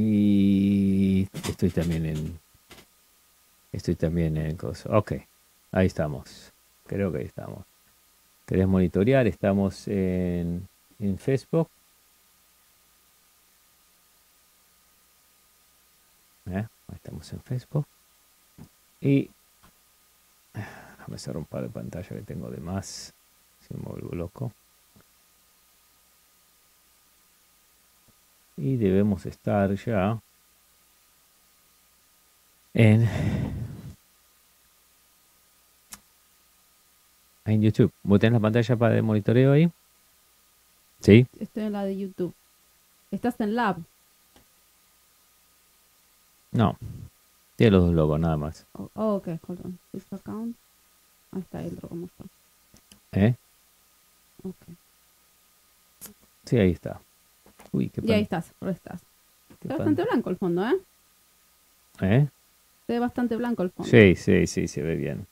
Y estoy también en. Estoy también en cosas. Ok, ahí estamos. Creo que ahí estamos. ¿Querés monitorear? Estamos en, en Facebook. ¿Eh? Estamos en Facebook. Y. Déjame hacer un par de pantalla que tengo de más. Si me vuelvo loco. Y debemos estar ya en, en YouTube. ¿Vos tenés la pantalla para el monitoreo ahí? ¿Sí? Estoy en la de YouTube. Estás en Lab. No. Tiene los dos logos, nada más. Oh, oh, ok, hold on. Switch account. Ahí está, como está. ¿Eh? Ok. Sí, ahí está. Uy, qué Y ahí pan- estás, ahora estás. qué Está pan- bastante blanco el fondo, ¿eh? ¿Eh? Se ve bastante blanco el fondo. Sí, sí, sí, se ve bien.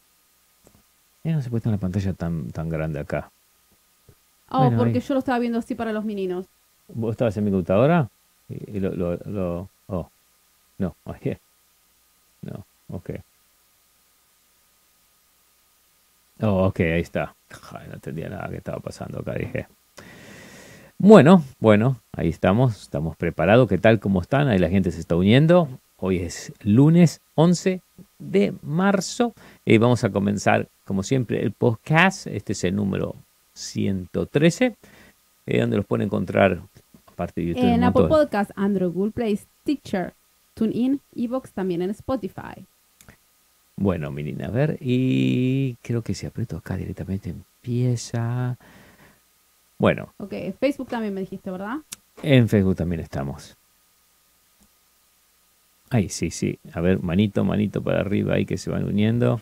Eh, no se puede tener una pantalla tan, tan grande acá. Oh, Bueno, porque ahí. yo lo estaba viendo así para los meninos. ¿Vos estabas en mi computadora? Y, y lo, lo, lo- Oh. No, ahí. No, ok. Oh, ok, ahí está. Ay, no entendía nada que estaba pasando acá, dije. Bueno, bueno, ahí estamos, estamos preparados. ¿Qué tal? ¿Cómo están? Ahí la gente se está uniendo. Hoy es lunes 11 de marzo y vamos a comenzar, como siempre, el podcast. Este es el número 113, eh, donde los pueden encontrar, aparte de YouTube. En Apple. Podcast, Android, Google Play, Stitcher, TuneIn, Evox, también en Spotify. Bueno, Milina, a ver, y creo que si aprieto acá directamente empieza. Bueno, Ok, Facebook también me dijiste, ¿verdad? en Facebook también estamos. Ahí, sí, sí. A ver, manito, manito para arriba, ahí que se van uniendo.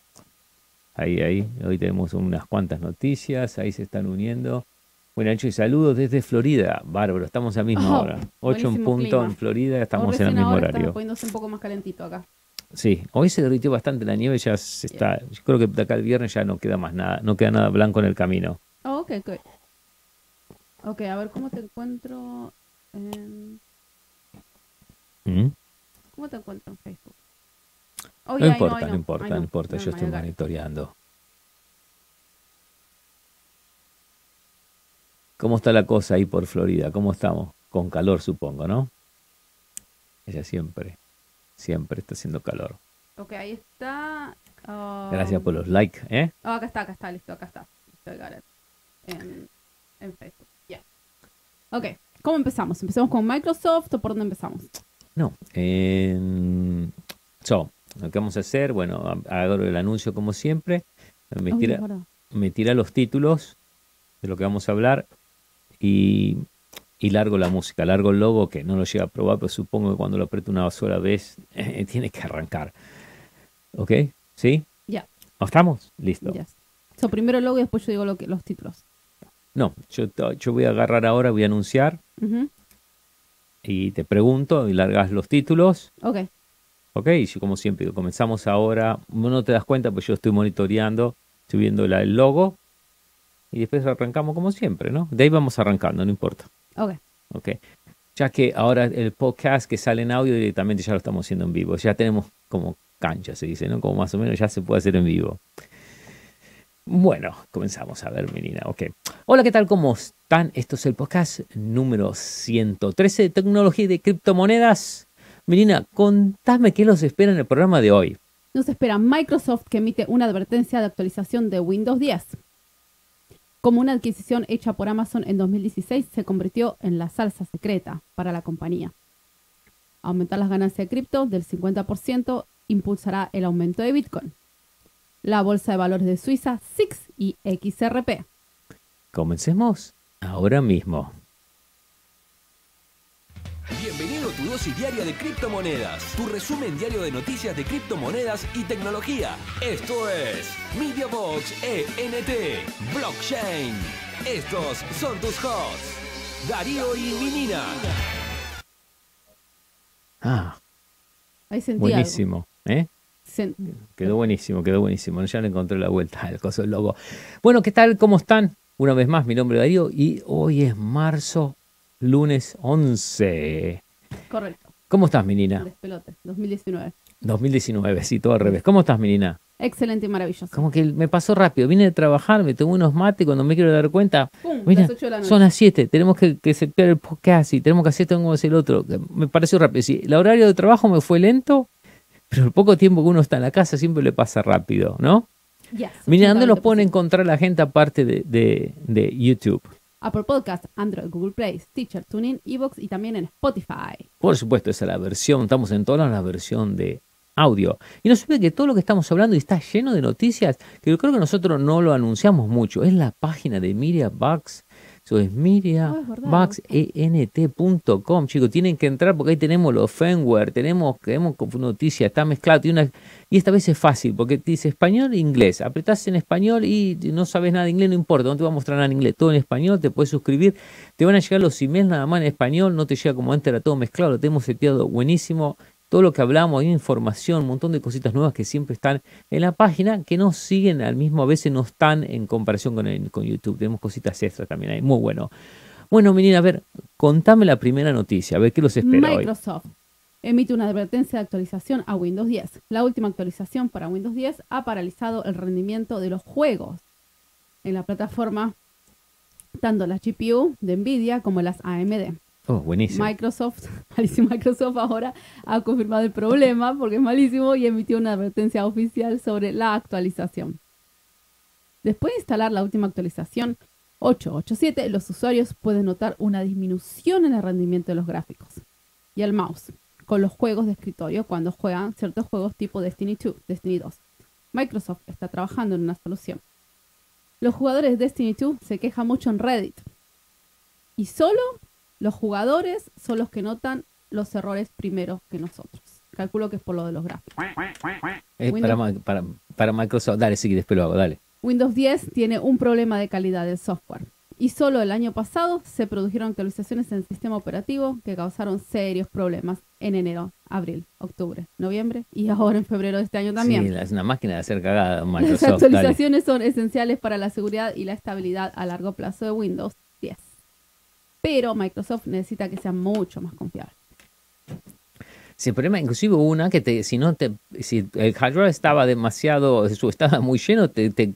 Ahí, ahí. Hoy tenemos unas cuantas noticias, ahí se están uniendo. Bueno, Ancho, y saludos desde Florida. Bárbaro, estamos a la misma Oh, hora. 8 en punto clima. en Florida, estamos en el mismo ahora horario. poniéndose un poco más calentito acá. Sí, hoy se derritió bastante la nieve, ya se está. Yo creo que de acá al viernes ya no queda más nada, no queda nada blanco en el camino. Oh, ok, ok. Ok, a ver, ¿cómo te encuentro en... ¿Mm? ¿Cómo te encuentro en Facebook? Oh, No yeah, importa, I no importa, no importa, yo estoy monitoreando. ¿Cómo está la cosa ahí por Florida? ¿Cómo estamos? Con calor, supongo, ¿no? Ella siempre, siempre está haciendo calor. Ok, ahí está. um, Gracias por los likes, ¿eh? Oh, acá está, acá está, listo, acá está. Listo. En, en Facebook. Ok, ¿cómo empezamos? ¿Empezamos con Microsoft o por dónde empezamos? No. en- so, lo que vamos a hacer, bueno, hago el anuncio como siempre. Me tira, me los títulos de lo que vamos a hablar y, y largo la música, largo el logo que no lo llega a probar, pero supongo que cuando lo aprieto una sola vez eh, tiene que arrancar. ¿Ok? ¿Sí? Ya. ¿Estamos? Listo. Yes. So, primero el logo y después yo digo lo que, los títulos. No, yo, voy a agarrar ahora, voy a anunciar y te pregunto y largas los títulos. Ok, ¿Ok? Y yo como siempre comenzamos ahora. No te das cuenta, pues yo estoy monitoreando, estoy viendo la- el logo y después arrancamos como siempre, ¿no? De ahí vamos arrancando, no importa. ok. Ok. Ya que ahora el podcast que sale en audio directamente ya lo estamos haciendo en vivo. Ya tenemos como cancha, se dice, ¿no? Como más o menos ya se puede hacer en vivo. Bueno, comenzamos a ver, menina. Ok. Hola, ¿qué tal? ¿Cómo están? Esto es el podcast número 113 de tecnología y de criptomonedas. Menina, contame qué los espera en el programa de hoy. Nos espera Microsoft que emite una advertencia de actualización de Windows 10. Como una adquisición hecha por Amazon en 2016 se convirtió en la salsa secreta para la compañía. Aumentar las ganancias de cripto del 50% impulsará el aumento de Bitcoin. La bolsa de valores de Suiza, SIX y XRP. Comencemos ahora mismo. Bienvenido a tu dosis diaria de criptomonedas, tu resumen diario de noticias de criptomonedas y tecnología. Esto es MediaBox ENT Blockchain. Estos son tus hosts, Darío y Minina. Ah, Ahí sentí algo. buenísimo. ¿Eh? Sen- Quedó buenísimo, quedó buenísimo. Ya le encontré la vuelta al coso del logo. Bueno, ¿qué tal? ¿Cómo están? Una vez más, mi nombre es Darío y hoy es marzo, lunes 11. Correcto. ¿Cómo estás, menina? Despelote, 2019. 2019, sí, todo al revés. ¿Cómo estás, menina? Excelente y maravilloso. Como que me pasó rápido. Vine de trabajar, me tomé unos mates cuando me quiero dar cuenta. Pum, Mira, las de la noche. son las 7, tenemos que, que setear el podcast y tenemos que hacer esto, que hacer el otro. Me pareció rápido. Sí, el horario de trabajo me fue lento, pero el poco tiempo que uno está en la casa siempre le pasa rápido, ¿no? Yes, Mira, ¿dónde los 80%. pueden encontrar la gente aparte de, de, de YouTube? Apple Podcast, Android, Google Play, Stitcher, TuneIn, Evox y también en Spotify. Por supuesto, esa es la versión, estamos en toda la versión de audio. Y no se olvide que todo lo que estamos hablando y está lleno de noticias, que yo creo que nosotros no lo anunciamos mucho, es la página de Miria Bucks. Eso es es verdad. miriabucksent.com, chicos, tienen que entrar porque ahí tenemos los firmware, tenemos, tenemos noticias, está mezclado, tiene una- y esta vez es fácil, porque te dice español e inglés, apretás en español y no sabes nada de inglés, no importa, no te va a mostrar nada en inglés, todo en español, te puedes suscribir, te van a llegar los emails nada más en español, no te llega como antes, era todo mezclado, lo tenemos seteado buenísimo, todo lo que hablamos, hay información, un montón de cositas nuevas que siempre están en la página, que no siguen al mismo, a veces no están en comparación con, con YouTube, tenemos cositas extras también ahí, muy bueno. Bueno, menina, a ver, contame la primera noticia, a ver qué los espera hoy. Microsoft emite una advertencia de actualización a Windows 10. La última actualización para Windows 10 ha paralizado el rendimiento de los juegos en la plataforma, tanto las GPU de Nvidia como las AMD. Oh, buenísimo. Microsoft, Microsoft ahora ha confirmado el problema porque es malísimo y emitió una advertencia oficial sobre la actualización. Después de instalar la última actualización 887, los usuarios pueden notar una disminución en el rendimiento de los gráficos y el mouse con los juegos de escritorio cuando juegan ciertos juegos tipo Destiny 2, Destiny 2. Microsoft está trabajando en una solución. Los jugadores de Destiny 2 se quejan mucho en Reddit y solo los jugadores son los que notan los errores primero que nosotros. Calculo que es por lo de los gráficos. Eh, Windows- para, para, para Microsoft, dale, sí, después lo hago, dale. Windows 10 tiene un problema de calidad del software. Y solo el año pasado se produjeron actualizaciones en el sistema operativo que causaron serios problemas en enero, abril, octubre, noviembre y ahora en febrero de este año también. Sí, es una máquina de hacer cagada Las Microsoft. dale. actualizaciones son esenciales para la seguridad y la estabilidad a largo plazo de Windows 10. Pero Microsoft necesita que sea mucho más confiable. Sí, el problema, inclusive hubo una que te, si no te, si el hardware estaba demasiado, estaba muy lleno, te, te,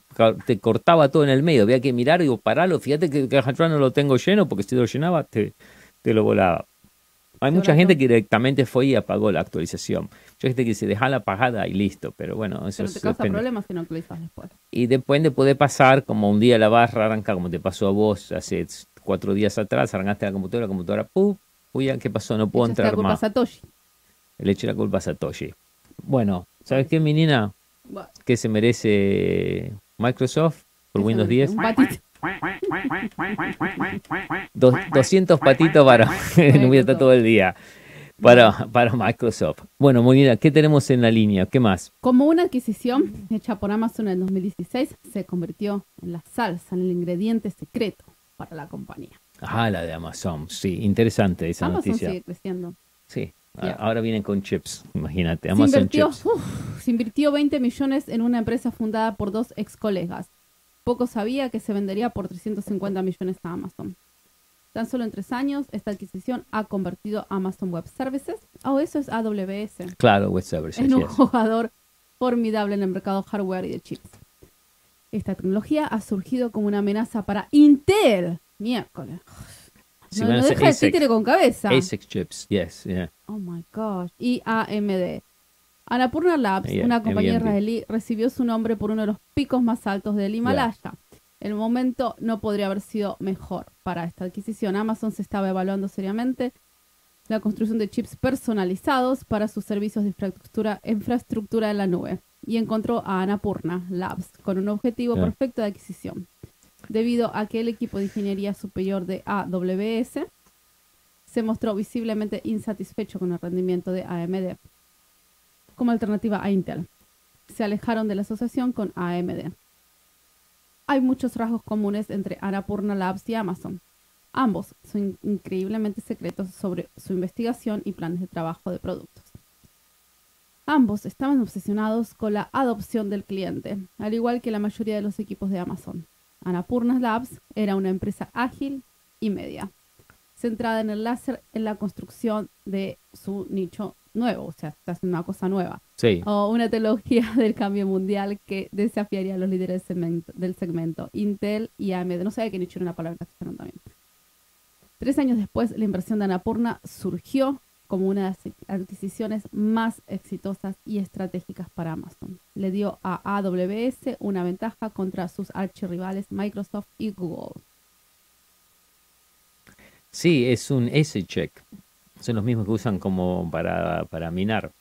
cortaba todo en el medio. Había que mirar y digo, paralo, fíjate que, que el hardware no lo tengo lleno, porque si lo llenaba, te, te lo volaba. Hay mucha gente que directamente fue y apagó la actualización. Mucha gente que se dejala apagada y listo, pero bueno, eso Pero te causa depende. problemas si no actualizas después. Y después te puede pasar como un día la barra arranca, como te pasó a vos hace cuatro días atrás, arrancaste la computadora, la computadora, ¡pum! Uy, ¿qué pasó? No puedo Echaste la entrar culpa a más. Satoshi. Le eché la culpa a Satoshi. Bueno, ¿sabes qué, mi nina? ¿Qué se merece Microsoft por Windows me- 10? Un patito. Dos- 200 patitos para... no voy a estar todo el día. Para, para Microsoft. Bueno, muy bien, ¿qué tenemos en la línea? ¿Qué más? Como una adquisición hecha por Amazon en el 2016, se convirtió en la salsa, en el ingrediente secreto para la compañía. Ah, la de Amazon. Sí, interesante esa Amazon noticia. sigue creciendo. Sí, a- ahora vienen con chips, imagínate. Se Amazon invirtió, chips. uf, se invirtió 20 millones en una empresa fundada por dos ex colegas. Poco sabía que se vendería por 350 millones a Amazon. Tan solo en tres años, esta adquisición ha convertido Amazon Web Services, o eso es AWS, Claro, web services, en un yes. jugador formidable en el mercado hardware y de chips. Esta tecnología ha surgido como una amenaza para Intel. Miércoles. No no deja ASIC. títere con cabeza. ASIC chips, yes, yeah. Oh my gosh. Y AMD. Annapurna Labs, Yeah, una compañía AMD. israelí, recibió su nombre por uno de los picos más altos del Himalaya. El momento no podría haber sido mejor para esta adquisición. Amazon se estaba evaluando seriamente la construcción de chips personalizados para sus servicios de infraestructura, infraestructura en la nube y encontró a Annapurna Labs con un objetivo Yeah. perfecto de adquisición. Debido a que el equipo de ingeniería superior de AWS se mostró visiblemente insatisfecho con el rendimiento de AMD como alternativa a Intel. Se alejaron de la asociación con AMD. Hay muchos rasgos comunes entre Annapurna Labs y Amazon. Ambos son increíblemente secretos sobre su investigación y planes de trabajo de productos. Ambos estaban obsesionados con la adopción del cliente, al igual que la mayoría de los equipos de Amazon. Annapurna Labs era una empresa ágil y media. centrada en el láser en la construcción de su nicho nuevo, o sea, está haciendo una cosa nueva. Sí. O una tecnología del cambio mundial que desafiaría a los líderes del segmento, del segmento Intel y AMD. No sabía que nicho era una palabra castellano también. Tres años después, la inversión de Anapurna surgió como una de las adquisiciones más exitosas y estratégicas para Amazon. Le dio a AWS una ventaja contra sus archirrivales Microsoft y Google. Sí, es un S-check. Son los mismos que usan como para, para minar.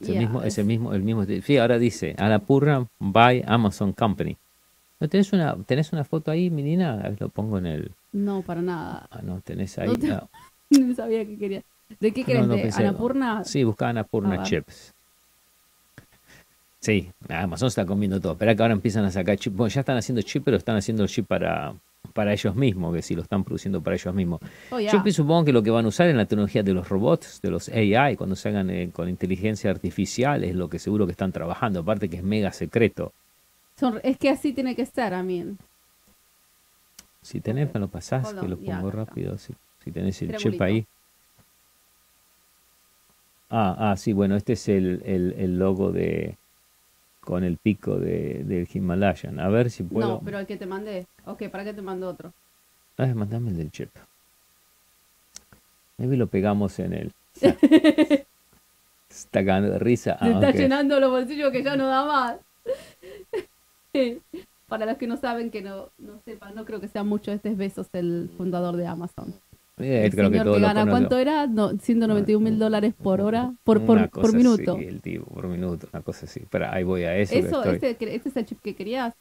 Es el mismo, es es- el mismo, el mismo. Sí, ahora dice, Anapurna by Amazon Company. ¿No tenés una, tenés una foto ahí, menina? A ver, lo pongo en el. No, para nada. Ah, no, tenés ahí. No te- No sabía que quería. ¿De qué querés? no, no ¿De. Anapurna? Sí, busca Anapurna Ah. Chips. Sí, Amazon está comiendo todo. Espera que ahora empiezan a sacar chip. Bueno, ya están haciendo chip, pero están haciendo chip para, para ellos mismos, que si lo están produciendo para ellos mismos. Oh. Yo supongo que lo que van a usar en la tecnología de los robots, de los AI, cuando se hagan eh, con inteligencia artificial, es lo que seguro que están trabajando. Aparte que es mega secreto. Son- es que así tiene que ser, Amin. Si tenés, me lo pasás, Hold que on, lo pongo rápido. Si, si tenés el chip ahí. Ah, ah, sí, bueno, este es el, el, el logo de con el pico de, del Himalayan. A ver si puedo. No, pero el que te mandé. Ok, ¿para qué te mando otro? Ah, mandame el del chip. Maybe lo pegamos en el. Se está cagando de risa. Se Ah, está llenando los bolsillos que ya no da más. Para los que no saben, que no, no sepan, no creo que sea mucho. Este es Besos, el fundador de Amazon. Eh, El creo que señor que lo gana. ¿cuánto era? No, 191 mil dólares por hora, por, por, por minuto. así, el tipo, por minuto, una cosa así. Espera, ahí voy a eso. que Eso, estoy- este, que- este es el chip que querías.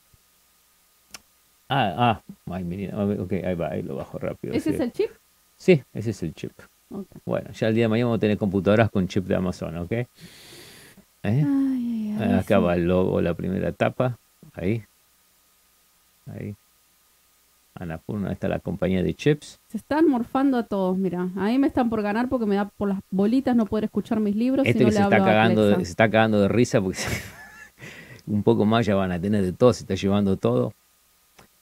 Ah, ah, ay, menina, a ver, ok, ahí va, ahí lo bajo rápido. ¿Ese sí. es el chip? Sí, ese es el chip. Ok. Bueno, ya el día de mañana vamos a tener computadoras con chip de Amazon, ¿ok? ¿Eh? Ay, ay, Acá sí. va el logo, la primera etapa. Ahí. Ahí. Anapurna, está la compañía de chips. Se están morfando a todos, mira. A mí me están por ganar porque me da por las bolitas no poder escuchar mis libros Este si no que le se está, hablo a cagando de, se está cagando de risa porque un poco más ya van a tener de todo, se está llevando todo.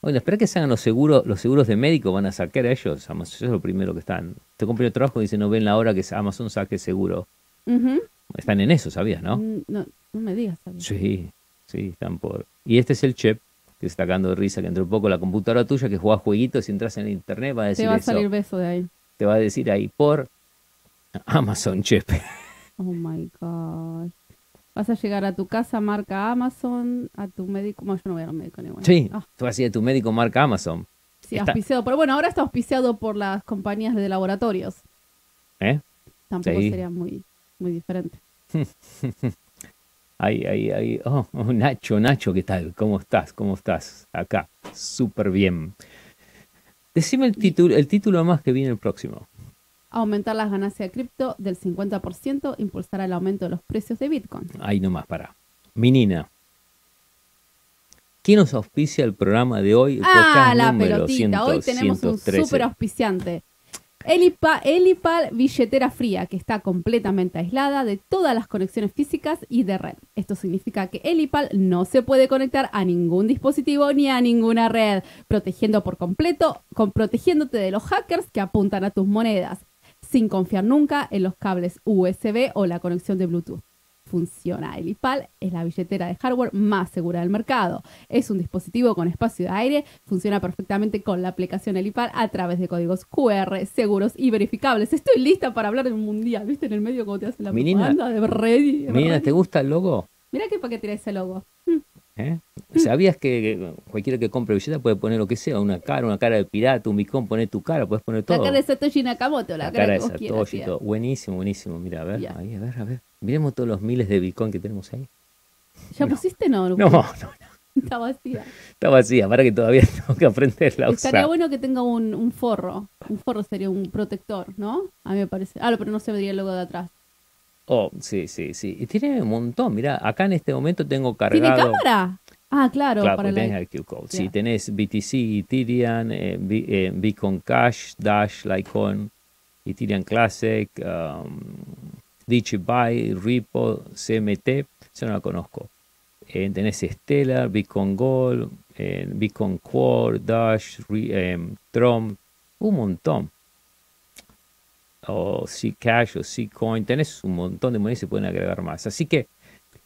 Oye, espera que se hagan los seguros, los seguros de médico, van a sacar a ellos. Amazon, eso es lo primero que están. Te compré el trabajo y dice, no ven la hora que Amazon saque seguro. Están en eso, ¿sabías, no? Mm, no, no me digas. Sí, sí, están por. Y este es el chip que está cagando de risa, que entre un poco la computadora tuya que juega jueguitos y entras en internet va a decir Te va a salir beso de ahí. Te va a decir ahí por Amazon chip. Oh my gosh. Vas a llegar a tu casa, marca Amazon, a tu médico. Bueno, yo no voy a un médico ni bueno. Sí, Ah, tú vas a ir a tu médico marca Amazon. sí, está- auspiciado. Pero bueno, ahora está auspiciado por las compañías de laboratorios. ¿Eh? Tampoco Sí. sería muy, muy diferente. Ahí, ahí, ahí. Oh, oh, Nacho, Nacho, ¿qué tal? ¿Cómo estás? ¿Cómo estás? Acá. Súper bien. Decime el título, el título más que viene el próximo. Aumentar las ganancias de cripto del 50% impulsará el aumento de los precios de Bitcoin. Ahí nomás, para. Minina. ¿Quién nos auspicia el programa de hoy? Ah, podcast la número pelotita. Hoy 100, tenemos un 113. super auspiciante. Elipa- Elipal billetera fría que está completamente aislada de todas las conexiones físicas y de red. Esto significa que Elipal no se puede conectar a ningún dispositivo ni a ninguna red, protegiendo por completo, protegiéndote de los hackers que apuntan a tus monedas, sin confiar nunca en los cables USB o la conexión de Bluetooth. Funciona. Elipal es la billetera de hardware más segura del mercado. Es un dispositivo con espacio de aire, funciona perfectamente con la aplicación Elipal a través de códigos QR, seguros y verificables. Estoy lista para hablar en un mundial, ¿viste? En el medio como te hacen la Menina, propaganda de Ready. Minina, ¿te gusta el logo? Mira que para qué tiene ese logo. ¿Eh? ¿Sabías que cualquiera que compre billeta puede poner lo que sea? Una cara, una cara de pirata, un bicón, poner tu cara, puedes poner todo. La cara de Satoshi Nakamoto, la, La cara, cara de que vos quieras. Satoshi, tía. todo. Buenísimo, buenísimo. Mira, a ver, ahí, a ver, a ver. Miremos todos los miles de Bitcoin que tenemos ahí. ¿Ya pusiste? No, No, no, Está vacía. está vacía. Para que todavía tengo que aprenderla a Estaría usar. bueno que tenga un, un forro. Un forro sería un protector, ¿no? A mí me parece. Ah, pero no se vería el logo de atrás. Oh, sí, sí, sí. Y tiene un montón. Mira, acá en este momento tengo ¿Tiene cargado. cámara? Ah, claro, Claro, para la... tenés el Q-Code. Sí, tenés BTC, Ethereum, eh, eh, Bitcoin Cash, Dash, Litecoin, Ethereum Classic, um, DigiBuy, Ripple, CMT, yo no la conozco. Eh, tenés Stellar, Bitcoin Gold, eh, Bitcoin Core, Dash, eh, Tron, un montón. O Zcash o Zcoin. Tenés un montón de monedas y se pueden agregar más. Así que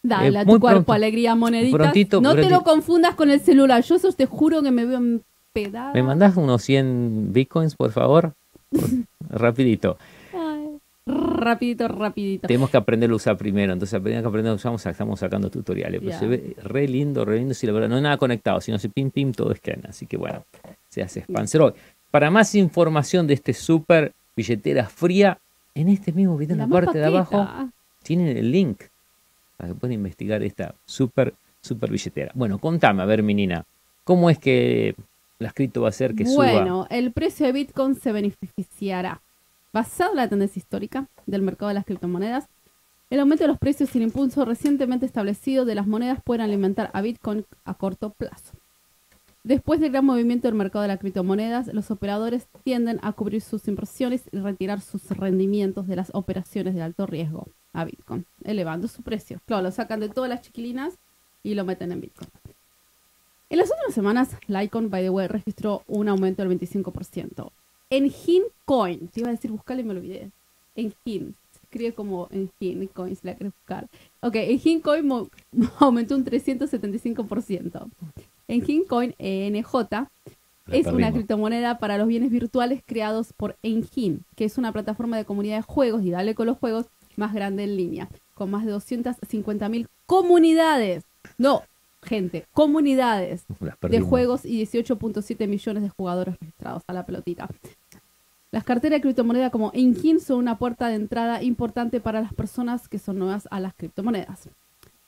Dale Eh, a muy tu cuerpo pronto. alegría moneditas. Prontito, no te lo confundas con el celular. Yo eso te juro que me veo empedada. ¿me mandás unos 100 bitcoins, por favor? Rapidito. Ay, rapidito, rapidito. Tenemos que aprender a usar primero, entonces tenemos que aprender a usar, estamos sacando tutoriales, pero se ve re lindo, re lindo, si la verdad no hay nada conectado, sino se pim pim todo scan, así que bueno, se hace Spancer hoy. Para más información de este super billetera fría, en este mismo video en la, parte de abajo tienen el link para que puedan investigar esta super, super billetera. Bueno, contame, a ver, menina, ¿cómo es que la cripto va a hacer que suba? Bueno, el precio de Bitcoin se beneficiará. Basado en la tendencia histórica del mercado de las criptomonedas, el aumento de los precios y el impulso recientemente establecido de las monedas pueden alimentar a Bitcoin a corto plazo. Después del gran movimiento del mercado de las criptomonedas, los operadores tienden a cubrir sus inversiones y retirar sus rendimientos de las operaciones de alto riesgo a Bitcoin, elevando su precio. Claro, lo sacan de todas las chiquilinas y lo meten en Bitcoin. En las últimas semanas, Litecoin, by the way, registró un aumento del 25%. En Coin, te iba a decir buscarle y me olvidé. En Hin, se escribe como en Hin Coin, si la querés buscar. Ok, en Coin mo- aumentó un 375%. En Coin, ENJ, La es una criptomoneda para los bienes virtuales creados por Engine, que es una plataforma de comunidad de juegos y dale con los juegos más grande en línea, con más de 250.000 comunidades. No, gente, comunidades de juegos y 18.7 millones de jugadores registrados a la pelotita. Las carteras de criptomoneda como Engine son una puerta de entrada importante para las personas que son nuevas a las criptomonedas.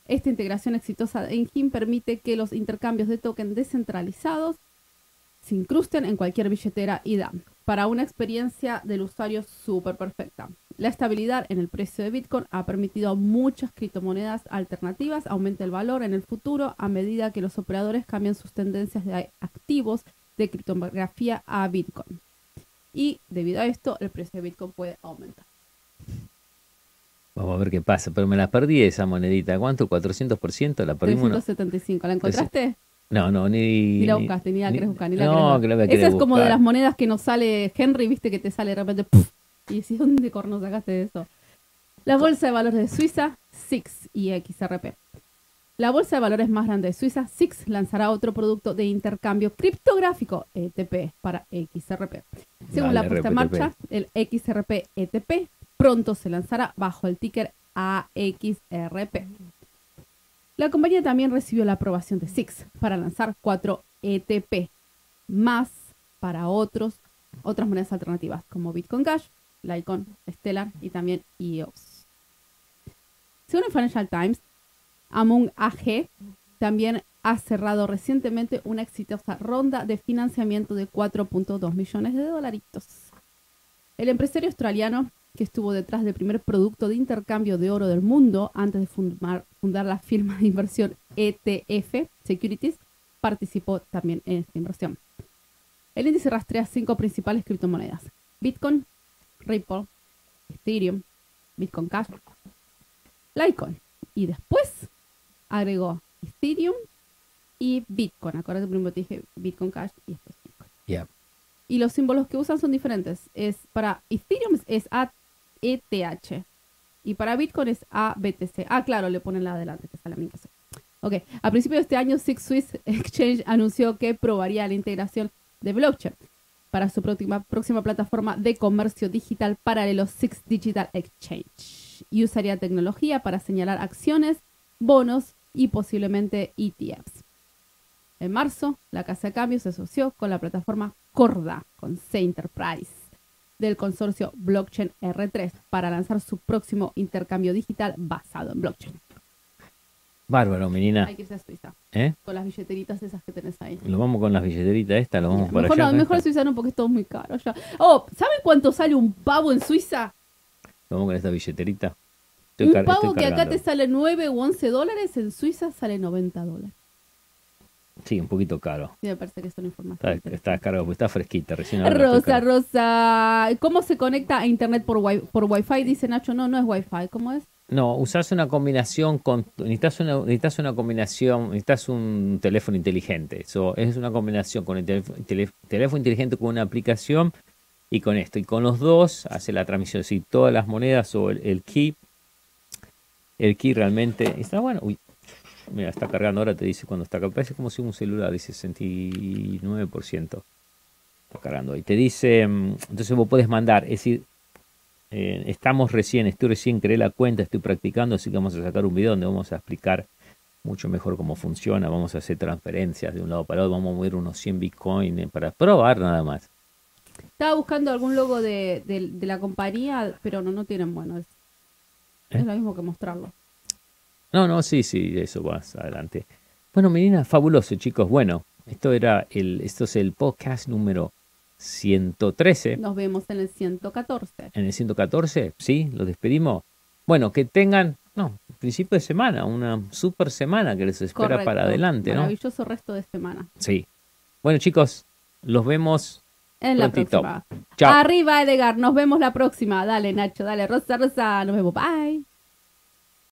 Esta integración exitosa de Engine permite que los intercambios de token descentralizados se incrusten en cualquier billetera y DAM para una experiencia del usuario súper perfecta. La estabilidad en el precio de Bitcoin ha permitido a muchas criptomonedas alternativas aumente el valor en el futuro a medida que los operadores cambian sus tendencias de activos de criptografía a Bitcoin. Y debido a esto, el precio de Bitcoin puede aumentar. Vamos a ver qué pasa, pero me la perdí esa monedita. ¿Cuánto? ¿400%? La una- 375. ¿La encontraste? No, no, ni. Ni la buscaste, ni la querés buscar, ni la no, que la voy a Esa es como de las monedas que nos sale Henry, viste que te sale de repente y decís, ¿dónde corno sacaste de eso? La bolsa de valores de Suiza, SIX y XRP. La bolsa de valores más grande de Suiza, SIX, lanzará otro producto de intercambio criptográfico, ETP, para XRP. Según la puesta en marcha, el XRP ETP pronto se lanzará bajo el ticker AXRP. La compañía también recibió la aprobación de SIX para lanzar cuatro ETP más para otros, otras monedas alternativas como Bitcoin Cash, Litecoin, Stellar y también EOS. Según el Financial Times, Among AG también ha cerrado recientemente una exitosa ronda de financiamiento de 4.2 millones de dolaritos. El empresario australiano que estuvo detrás del primer producto de intercambio de oro del mundo antes de fundar, fundar la firma de inversión ETF Securities, participó también en esta inversión. El índice rastrea cinco principales criptomonedas: Bitcoin, Ripple, Ethereum, Bitcoin Cash, Litecoin. Y después agregó Ethereum y Bitcoin. Acuérdate primero te dije Bitcoin Cash y después Bitcoin. Ya. Y los símbolos que usan son diferentes. Es para Ethereum es AETH y para Bitcoin es ABTC. Ah, claro, le ponen la adelante que sale a mí que a principios de este año Six Swiss Exchange anunció que probaría la integración de blockchain para su próxima, próxima plataforma de comercio digital paralelo Six Digital Exchange y usaría tecnología para señalar acciones, bonos y posiblemente ETFs. En marzo, la casa de cambio se asoció con la plataforma Corda, con C Enterprise, del consorcio Blockchain R3 para lanzar su próximo intercambio digital basado en blockchain. Bárbaro, menina. Hay que irse a Suiza, ¿Eh? con las billeteritas esas que tenés ahí. Lo vamos con las billeteritas estas, lo vamos para mejor allá. no, mejor. Suiza no, porque es todo muy caro ya. Oh, ¿saben cuánto sale un pavo en Suiza? Vamos con esta billeterita. Estoy un pavo que acá te sale 9 u 11 dólares, en Suiza sale 90 dólares. Sí, un poquito caro. Sí, me parece que es una información. Está, está cargado, porque está fresquita, recién Rosa. Rosa, ¿cómo se conecta a internet por, wi por Wi-Fi? Dice Nacho, no, no es Wi-Fi, ¿cómo es? No, usás una combinación con. Necesitas una, necesitas una combinación. Necesitas un teléfono inteligente. Eso es una combinación con el teléfono, tele- teléfono inteligente con una aplicación Y con esto, y con los dos hace la transmisión, si todas las monedas o el, el key, el key realmente está bueno. Uy, mira, está cargando ahora, te dice cuando está cargando. Parece como si un celular, dice 69%. Está cargando ahí. Te dice, mm, entonces vos puedes mandar, es decir, eh, estamos recién, estoy recién, creé la cuenta, estoy practicando, así que vamos a sacar un video donde vamos a explicar mucho mejor cómo funciona, vamos a hacer transferencias de un lado para otro, vamos a mover unos 100 Bitcoin eh, para probar nada más. Estaba buscando algún logo de, de- de la compañía, pero no, no tienen bueno. Es, ¿Eh? es lo mismo que mostrarlo. No, no, sí, sí, eso vas adelante. Bueno, menina, fabuloso, chicos. Bueno, esto era el, esto es el podcast número 113. Nos vemos en el 114. En el 114, sí, lo despedimos. Bueno, que tengan, no, principio de semana, una super semana que les espera Correcto. para adelante, ¿no? Maravilloso resto de semana. Sí. Bueno, chicos, los vemos. En la próxima. Chao. Arriba, Edgar. Nos vemos la próxima. Dale, Nacho. Dale, Rosa, Rosa. Nos vemos. Bye.